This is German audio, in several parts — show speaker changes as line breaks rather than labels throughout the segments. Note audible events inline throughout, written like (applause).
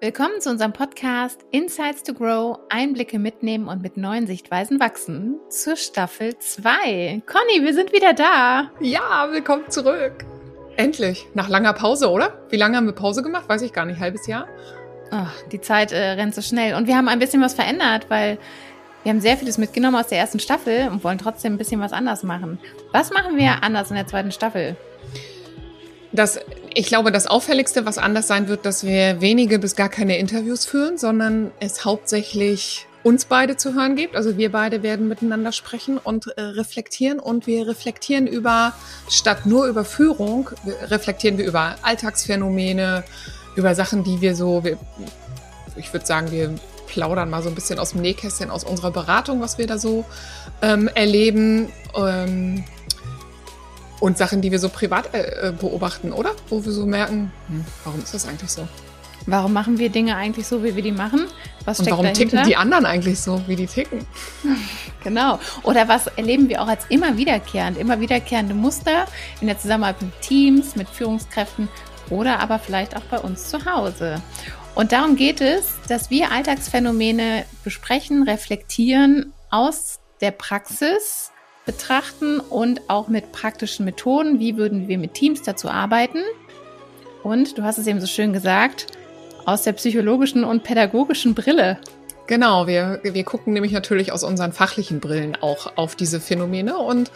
Willkommen zu unserem Podcast Insights to Grow, Einblicke mitnehmen und mit neuen Sichtweisen wachsen zur Staffel 2. Conny, wir sind wieder da.
Ja, willkommen zurück. Endlich, nach langer Pause, oder? Wie lange haben wir Pause gemacht? Weiß ich gar nicht, halbes Jahr?
Ach, die Zeit äh, rennt so schnell und wir haben ein bisschen was verändert, weil wir haben sehr vieles mitgenommen aus der ersten Staffel und wollen trotzdem ein bisschen was anders machen. Was machen wir anders in der zweiten Staffel?
Das, ich glaube, das Auffälligste, was anders sein wird, dass wir wenige bis gar keine Interviews führen, sondern es hauptsächlich uns beide zu hören gibt. Also wir beide werden miteinander sprechen und äh, reflektieren und wir reflektieren über, statt nur über Führung, reflektieren wir über Alltagsphänomene, über Sachen, die wir so, wir, ich würde sagen, wir plaudern mal so ein bisschen aus dem Nähkästchen, aus unserer Beratung, was wir da so ähm, erleben. Ähm, und Sachen, die wir so privat äh, äh, beobachten, oder? Wo wir so merken, hm, warum ist das eigentlich so?
Warum machen wir Dinge eigentlich so, wie wir die machen?
Was steckt Und warum dahinter? ticken die anderen eigentlich so, wie die ticken? (laughs)
Genau. Oder was erleben wir auch als immer wiederkehrend, immer wiederkehrende Muster in der Zusammenarbeit mit Teams, mit Führungskräften oder aber vielleicht auch bei uns zu Hause. Und darum geht es, dass wir Alltagsphänomene besprechen, reflektieren aus der Praxis betrachten und auch mit praktischen Methoden. Wie würden wir mit Teams dazu arbeiten? Und du hast es eben so schön gesagt, aus der psychologischen und pädagogischen Brille.
Genau, wir, wir gucken nämlich natürlich aus unseren fachlichen Brillen auch auf diese Phänomene und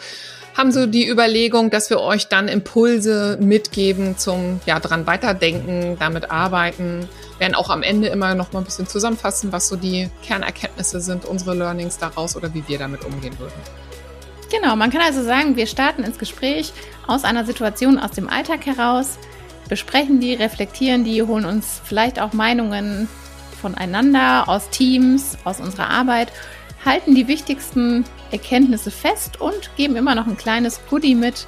haben so die Überlegung, dass wir euch dann Impulse mitgeben zum ja dran weiterdenken, damit arbeiten, werden auch am Ende immer noch mal ein bisschen zusammenfassen, was so die Kernerkenntnisse sind, unsere Learnings daraus oder wie wir damit umgehen würden.
Genau, man kann also sagen, wir starten ins Gespräch aus einer Situation aus dem Alltag heraus, besprechen die, reflektieren die, holen uns vielleicht auch Meinungen voneinander, aus Teams, aus unserer Arbeit, halten die wichtigsten Erkenntnisse fest und geben immer noch ein kleines Goodie mit,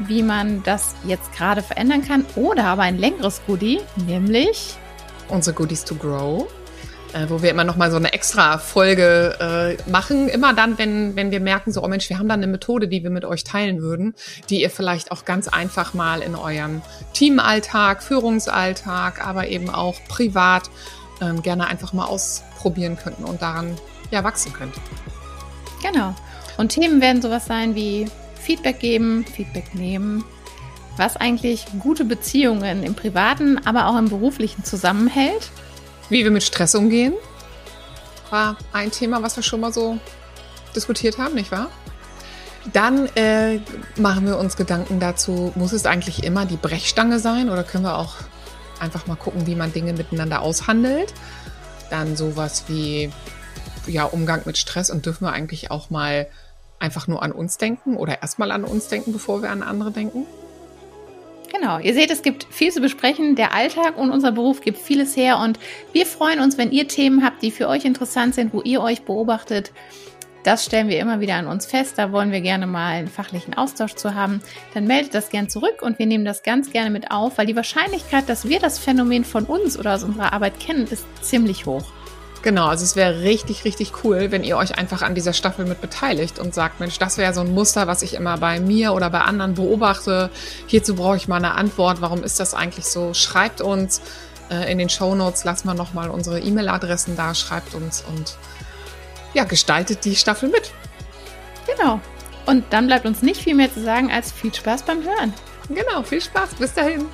wie man das jetzt gerade verändern kann. Oder aber ein längeres Goodie, nämlich
unsere Goodies to Grow äh, wo wir immer noch mal so eine extra Folge äh, machen. Immer dann, wenn, wenn wir merken, so, oh Mensch, wir haben da eine Methode, die wir mit euch teilen würden, die ihr vielleicht auch ganz einfach mal in eurem Teamalltag, Führungsalltag, aber eben auch privat ähm, gerne einfach mal ausprobieren könnten und daran ja wachsen könnt.
Genau. Und Themen werden sowas sein wie Feedback geben, Feedback nehmen, was eigentlich gute Beziehungen im privaten, aber auch im beruflichen zusammenhält
wie wir mit Stress umgehen, war ein Thema, was wir schon mal so diskutiert haben, nicht wahr? Dann äh, machen wir uns Gedanken dazu, muss es eigentlich immer die Brechstange sein oder können wir auch einfach mal gucken, wie man Dinge miteinander aushandelt? Dann sowas wie ja, Umgang mit Stress und dürfen wir eigentlich auch mal einfach nur an uns denken oder erstmal an uns denken, bevor wir an andere denken?
Genau, ihr seht, es gibt viel zu besprechen. Der Alltag und unser Beruf gibt vieles her und wir freuen uns, wenn ihr Themen habt, die für euch interessant sind, wo ihr euch beobachtet. Das stellen wir immer wieder an uns fest. Da wollen wir gerne mal einen fachlichen Austausch zu haben. Dann meldet das gern zurück und wir nehmen das ganz gerne mit auf, weil die Wahrscheinlichkeit, dass wir das Phänomen von uns oder aus unserer Arbeit kennen, ist ziemlich hoch.
Genau, also es wäre richtig, richtig cool, wenn ihr euch einfach an dieser Staffel mit beteiligt und sagt, Mensch, das wäre so ein Muster, was ich immer bei mir oder bei anderen beobachte. Hierzu brauche ich mal eine Antwort. Warum ist das eigentlich so? Schreibt uns äh, in den Show Notes, lasst mal nochmal unsere E-Mail-Adressen da, schreibt uns und ja, gestaltet die Staffel mit.
Genau. Und dann bleibt uns nicht viel mehr zu sagen als viel Spaß beim Hören.
Genau, viel Spaß. Bis dahin.